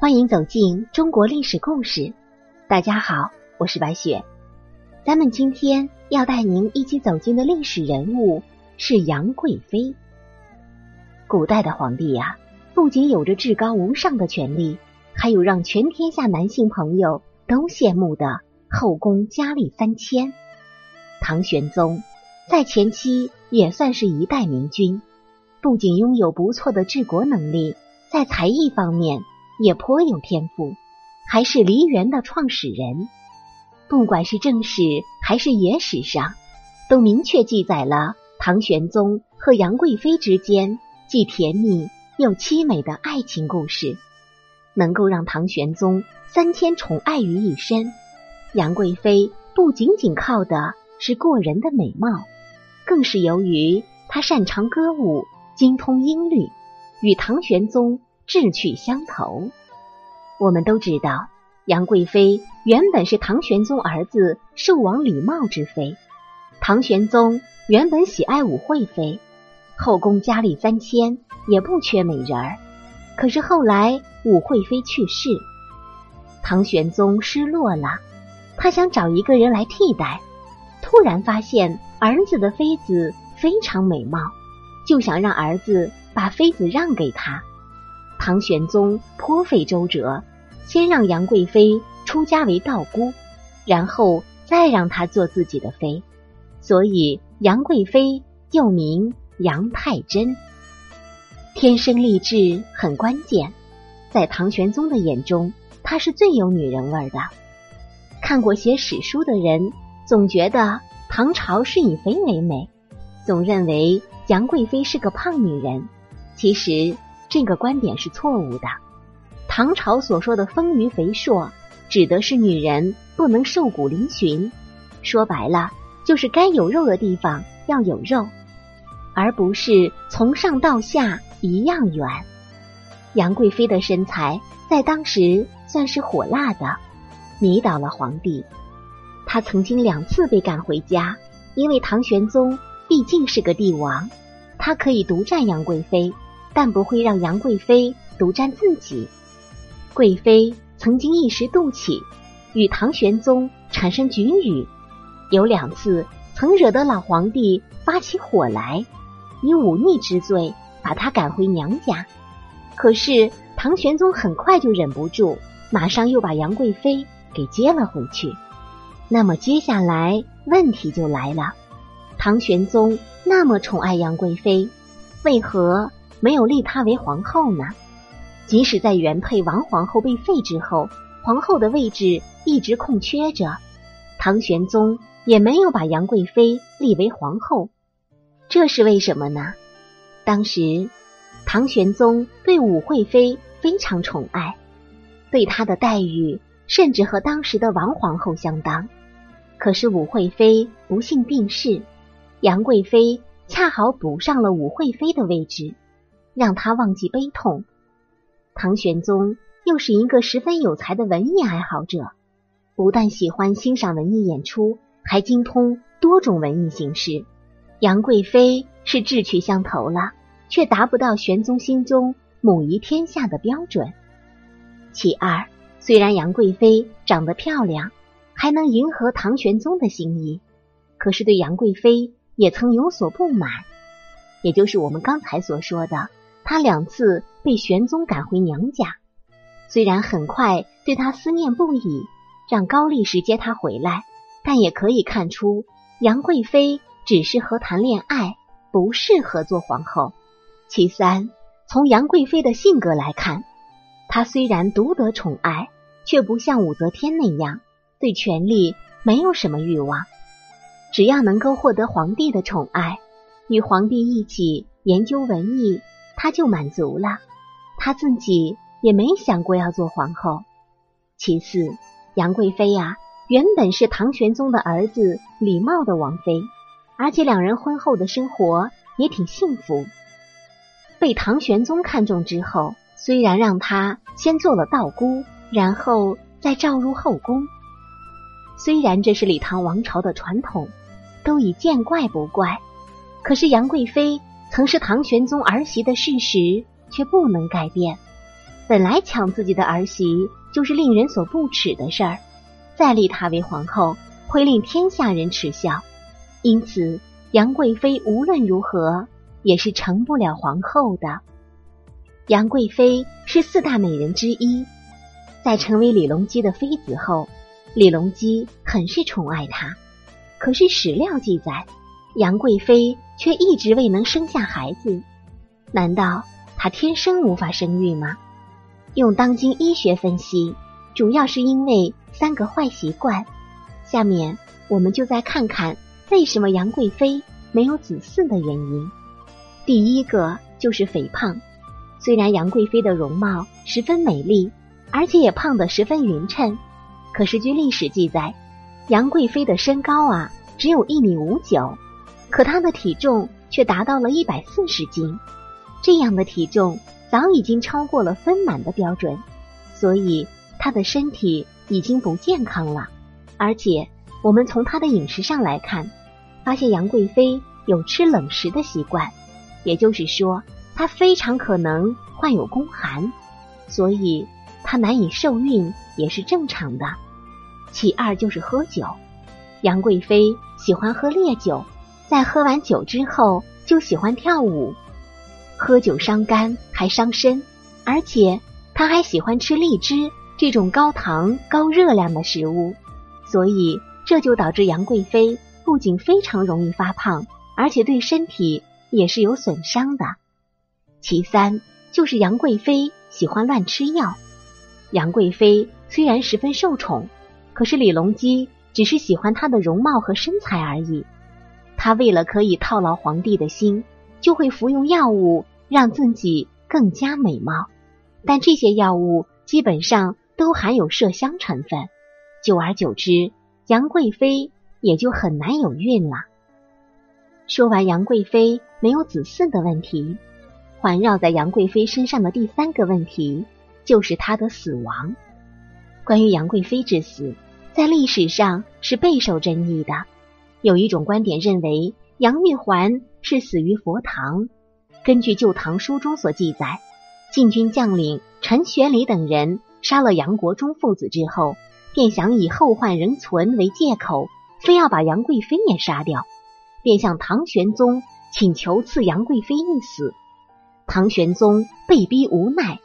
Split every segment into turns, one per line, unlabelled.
欢迎走进中国历史故事。大家好，我是白雪。咱们今天要带您一起走进的历史人物是杨贵妃。古代的皇帝呀，不仅有着至高无上的权力，还有让全天下男性朋友都羡慕的后宫佳丽三千。唐玄宗在前期也算是一代明君，不仅拥有不错的治国能力，在才艺方面。也颇有天赋，还是梨园的创始人。不管是正史还是野史上，都明确记载了唐玄宗和杨贵妃之间既甜蜜又凄美的爱情故事。能够让唐玄宗三千宠爱于一身，杨贵妃不仅仅靠的是过人的美貌，更是由于她擅长歌舞，精通音律，与唐玄宗。志趣相投。我们都知道，杨贵妃原本是唐玄宗儿子寿王李瑁之妃。唐玄宗原本喜爱武惠妃，后宫佳丽三千，也不缺美人儿。可是后来武惠妃去世，唐玄宗失落了，他想找一个人来替代。突然发现儿子的妃子非常美貌，就想让儿子把妃子让给他。唐玄宗颇费周折，先让杨贵妃出家为道姑，然后再让她做自己的妃，所以杨贵妃又名杨太真。天生丽质很关键，在唐玄宗的眼中，她是最有女人味的。看过写史书的人总觉得唐朝是以肥为美，总认为杨贵妃是个胖女人，其实。这个观点是错误的。唐朝所说的丰腴肥硕，指的是女人不能瘦骨嶙峋，说白了就是该有肉的地方要有肉，而不是从上到下一样圆。杨贵妃的身材在当时算是火辣的，迷倒了皇帝。她曾经两次被赶回家，因为唐玄宗毕竟是个帝王，他可以独占杨贵妃。但不会让杨贵妃独占自己。贵妃曾经一时妒气，与唐玄宗产生龃龉，有两次曾惹得老皇帝发起火来，以忤逆之罪把她赶回娘家。可是唐玄宗很快就忍不住，马上又把杨贵妃给接了回去。那么接下来问题就来了：唐玄宗那么宠爱杨贵妃，为何？没有立她为皇后呢。即使在原配王皇后被废之后，皇后的位置一直空缺着，唐玄宗也没有把杨贵妃立为皇后。这是为什么呢？当时唐玄宗对武惠妃非常宠爱，对她的待遇甚至和当时的王皇后相当。可是武惠妃不幸病逝，杨贵妃恰好补上了武惠妃的位置。让他忘记悲痛。唐玄宗又是一个十分有才的文艺爱好者，不但喜欢欣赏文艺演出，还精通多种文艺形式。杨贵妃是志趣相投了，却达不到玄宗心中母仪天下的标准。其二，虽然杨贵妃长得漂亮，还能迎合唐玄宗的心意，可是对杨贵妃也曾有所不满，也就是我们刚才所说的。他两次被玄宗赶回娘家，虽然很快对他思念不已，让高力士接他回来，但也可以看出杨贵妃只适合谈恋爱，不适合做皇后。其三，从杨贵妃的性格来看，她虽然独得宠爱，却不像武则天那样对权力没有什么欲望，只要能够获得皇帝的宠爱，与皇帝一起研究文艺。他就满足了，他自己也没想过要做皇后。其次，杨贵妃呀，原本是唐玄宗的儿子李瑁的王妃，而且两人婚后的生活也挺幸福。被唐玄宗看中之后，虽然让她先做了道姑，然后再召入后宫，虽然这是李唐王朝的传统，都已见怪不怪，可是杨贵妃。曾是唐玄宗儿媳的事实却不能改变。本来抢自己的儿媳就是令人所不耻的事儿，再立她为皇后，会令天下人耻笑。因此，杨贵妃无论如何也是成不了皇后的。杨贵妃是四大美人之一，在成为李隆基的妃子后，李隆基很是宠爱她。可是史料记载，杨贵妃却一直未能生下孩子。难道她天生无法生育吗？用当今医学分析，主要是因为三个坏习惯。下面我们就再看看。为什么杨贵妃没有子嗣的原因？第一个就是肥胖。虽然杨贵妃的容貌十分美丽，而且也胖得十分匀称，可是据历史记载，杨贵妃的身高啊只有一米五九，可她的体重却达到了一百四十斤。这样的体重早已经超过了丰满的标准，所以她的身体已经不健康了。而且我们从她的饮食上来看。发现杨贵妃有吃冷食的习惯，也就是说，她非常可能患有宫寒，所以她难以受孕也是正常的。其二就是喝酒，杨贵妃喜欢喝烈酒，在喝完酒之后就喜欢跳舞。喝酒伤肝还伤身，而且他还喜欢吃荔枝这种高糖高热量的食物，所以这就导致杨贵妃。不仅非常容易发胖，而且对身体也是有损伤的。其三就是杨贵妃喜欢乱吃药。杨贵妃虽然十分受宠，可是李隆基只是喜欢她的容貌和身材而已。他为了可以套牢皇帝的心，就会服用药物让自己更加美貌。但这些药物基本上都含有麝香成分，久而久之，杨贵妃。也就很难有孕了。说完杨贵妃没有子嗣的问题，环绕在杨贵妃身上的第三个问题就是她的死亡。关于杨贵妃之死，在历史上是备受争议的。有一种观点认为，杨玉环是死于佛堂。根据《旧唐书》中所记载，禁军将领陈玄礼等人杀了杨国忠父子之后，便想以后患仍存为借口。非要把杨贵妃也杀掉，便向唐玄宗请求赐杨贵妃一死。唐玄宗被逼无奈，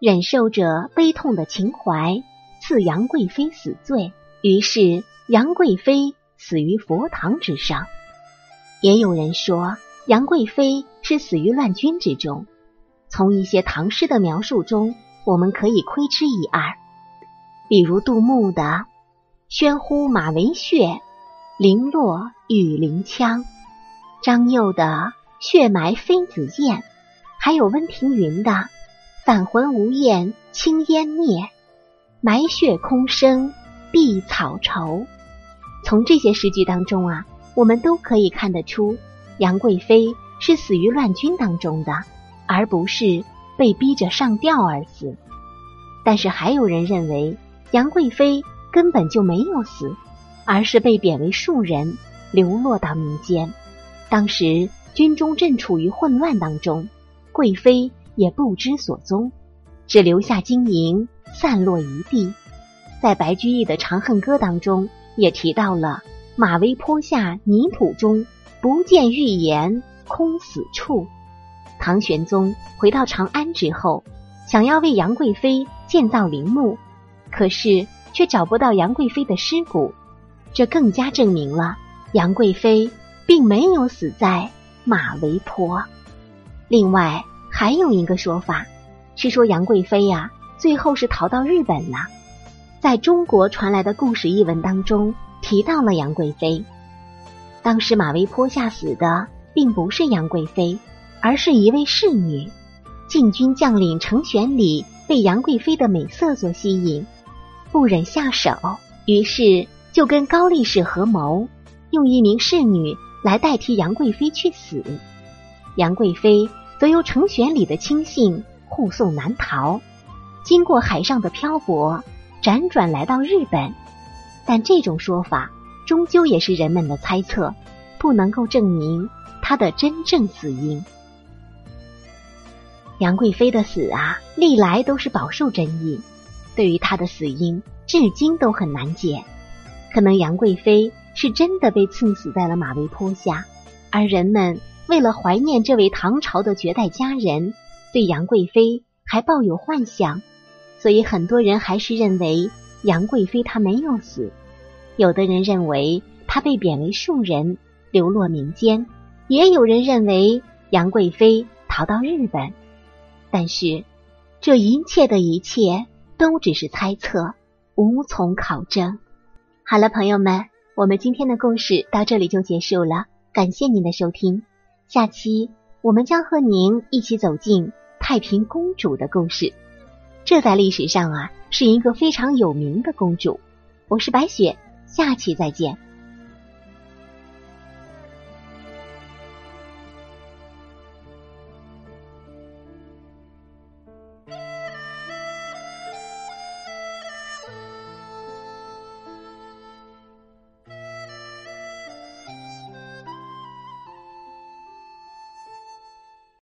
忍受着悲痛的情怀，赐杨贵妃死罪。于是杨贵妃死于佛堂之上。也有人说杨贵妃是死于乱军之中。从一些唐诗的描述中，我们可以窥知一二，比如杜牧的。喧呼马嵬血，零落玉林枪。张幼的血埋妃子宴，还有温庭筠的返魂无厌青烟灭，埋血空生碧草愁。从这些诗句当中啊，我们都可以看得出，杨贵妃是死于乱军当中的，而不是被逼着上吊而死。但是还有人认为，杨贵妃。根本就没有死，而是被贬为庶人，流落到民间。当时军中正处于混乱当中，贵妃也不知所踪，只留下金银散落一地。在白居易的《长恨歌》当中也提到了“马嵬坡下泥土中，不见玉颜空死处”。唐玄宗回到长安之后，想要为杨贵妃建造陵墓，可是。却找不到杨贵妃的尸骨，这更加证明了杨贵妃并没有死在马嵬坡。另外还有一个说法是说杨贵妃呀，最后是逃到日本了。在中国传来的故事译文当中提到了杨贵妃，当时马嵬坡下死的并不是杨贵妃，而是一位侍女。禁军将领程玄礼被杨贵妃的美色所吸引。不忍下手，于是就跟高力士合谋，用一名侍女来代替杨贵妃去死。杨贵妃则由程玄礼的亲信护送南逃，经过海上的漂泊，辗转来到日本。但这种说法终究也是人们的猜测，不能够证明他的真正死因。杨贵妃的死啊，历来都是饱受争议。对于她的死因，至今都很难解。可能杨贵妃是真的被刺死在了马嵬坡下，而人们为了怀念这位唐朝的绝代佳人，对杨贵妃还抱有幻想，所以很多人还是认为杨贵妃她没有死。有的人认为她被贬为庶人，流落民间；也有人认为杨贵妃逃到日本。但是，这一切的一切都只是猜测，无从考证。好了，朋友们，我们今天的故事到这里就结束了。感谢您的收听，下期我们将和您一起走进太平公主的故事。这在历史上啊，是一个非常有名的公主。我是白雪，下期再见。